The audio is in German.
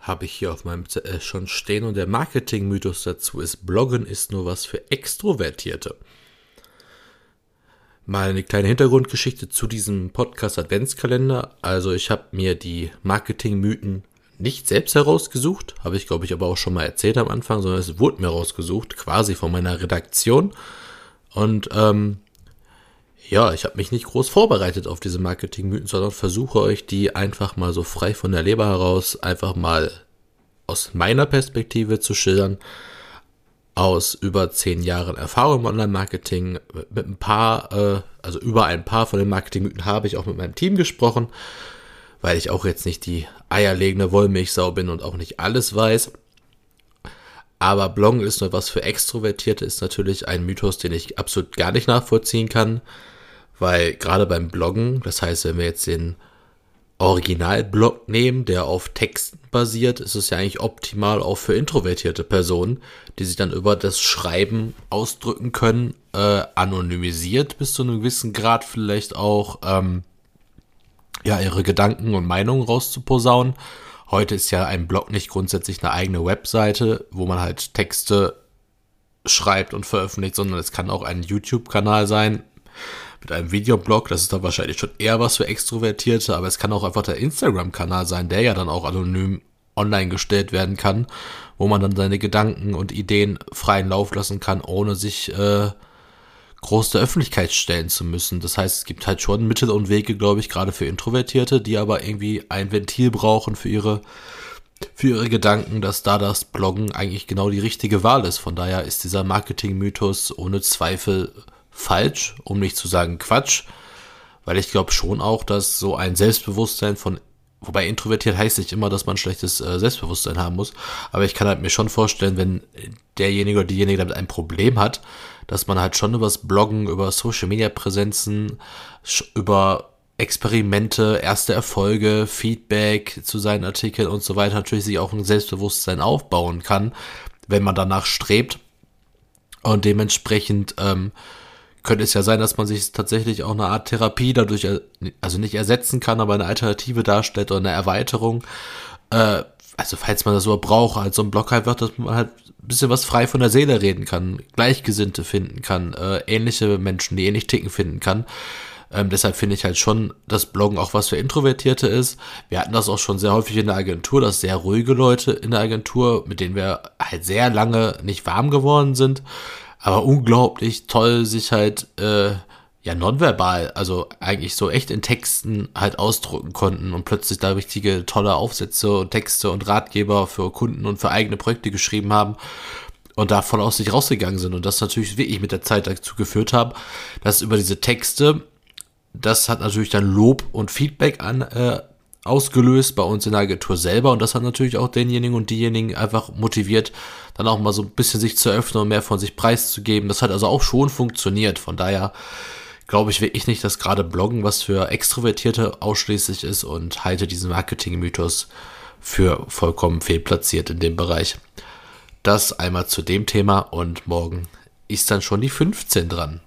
habe ich hier auf meinem Zettel schon stehen und der Marketing-Mythos dazu ist, Bloggen ist nur was für Extrovertierte. Mal eine kleine Hintergrundgeschichte zu diesem Podcast Adventskalender. Also ich habe mir die Marketing-Mythen nicht selbst herausgesucht, habe ich glaube ich aber auch schon mal erzählt am Anfang, sondern es wurde mir rausgesucht, quasi von meiner Redaktion. Und ähm, ja, ich habe mich nicht groß vorbereitet auf diese Marketingmythen, sondern versuche euch die einfach mal so frei von der Leber heraus einfach mal aus meiner Perspektive zu schildern. Aus über zehn Jahren Erfahrung im Online-Marketing mit ein paar, äh, also über ein paar von den Marketingmythen habe ich auch mit meinem Team gesprochen, weil ich auch jetzt nicht die eierlegende Wollmilchsau bin und auch nicht alles weiß. Aber Bloggen ist nur was für Extrovertierte, ist natürlich ein Mythos, den ich absolut gar nicht nachvollziehen kann. Weil gerade beim Bloggen, das heißt, wenn wir jetzt den Originalblog nehmen, der auf Texten basiert, ist es ja eigentlich optimal auch für introvertierte Personen, die sich dann über das Schreiben ausdrücken können, äh, anonymisiert bis zu einem gewissen Grad vielleicht auch, ähm, ja, ihre Gedanken und Meinungen rauszuposaunen. Heute ist ja ein Blog nicht grundsätzlich eine eigene Webseite, wo man halt Texte schreibt und veröffentlicht, sondern es kann auch ein YouTube-Kanal sein, mit einem Videoblog. Das ist dann wahrscheinlich schon eher was für Extrovertierte, aber es kann auch einfach der Instagram-Kanal sein, der ja dann auch anonym online gestellt werden kann, wo man dann seine Gedanken und Ideen freien Lauf lassen kann, ohne sich äh, groß der Öffentlichkeit stellen zu müssen. Das heißt, es gibt halt schon Mittel und Wege, glaube ich, gerade für Introvertierte, die aber irgendwie ein Ventil brauchen für ihre für ihre Gedanken, dass da das Bloggen eigentlich genau die richtige Wahl ist. Von daher ist dieser Marketing-Mythos ohne Zweifel falsch, um nicht zu sagen Quatsch, weil ich glaube schon auch, dass so ein Selbstbewusstsein von, wobei introvertiert heißt nicht immer, dass man schlechtes äh, Selbstbewusstsein haben muss, aber ich kann halt mir schon vorstellen, wenn derjenige oder diejenige damit ein Problem hat, dass man halt schon übers Bloggen, über Social Media Präsenzen, über Experimente, erste Erfolge, Feedback zu seinen Artikeln und so weiter natürlich sich auch ein Selbstbewusstsein aufbauen kann, wenn man danach strebt. Und dementsprechend ähm, könnte es ja sein, dass man sich tatsächlich auch eine Art Therapie dadurch, also nicht ersetzen kann, aber eine Alternative darstellt oder eine Erweiterung. Äh, also falls man das so braucht, als so ein Blog halt wird, dass man halt ein bisschen was frei von der Seele reden kann, Gleichgesinnte finden kann, äh, ähnliche Menschen, die ähnlich ticken finden kann. Ähm, deshalb finde ich halt schon, dass Bloggen auch was für Introvertierte ist. Wir hatten das auch schon sehr häufig in der Agentur, dass sehr ruhige Leute in der Agentur, mit denen wir halt sehr lange nicht warm geworden sind, aber unglaublich toll sich halt äh, ja nonverbal, also eigentlich so echt in Texten halt ausdrücken konnten und plötzlich da richtige tolle Aufsätze und Texte und Ratgeber für Kunden und für eigene Projekte geschrieben haben und davon aus sich rausgegangen sind. Und das natürlich wirklich mit der Zeit dazu geführt haben, dass über diese Texte, das hat natürlich dann Lob und Feedback an äh, ausgelöst bei uns in der Agentur selber und das hat natürlich auch denjenigen und diejenigen einfach motiviert, dann auch mal so ein bisschen sich zu öffnen und mehr von sich preiszugeben. Das hat also auch schon funktioniert. Von daher glaube ich wirklich nicht, dass gerade Bloggen was für Extrovertierte ausschließlich ist und halte diesen Marketing-Mythos für vollkommen fehlplatziert in dem Bereich. Das einmal zu dem Thema und morgen ist dann schon die 15 dran.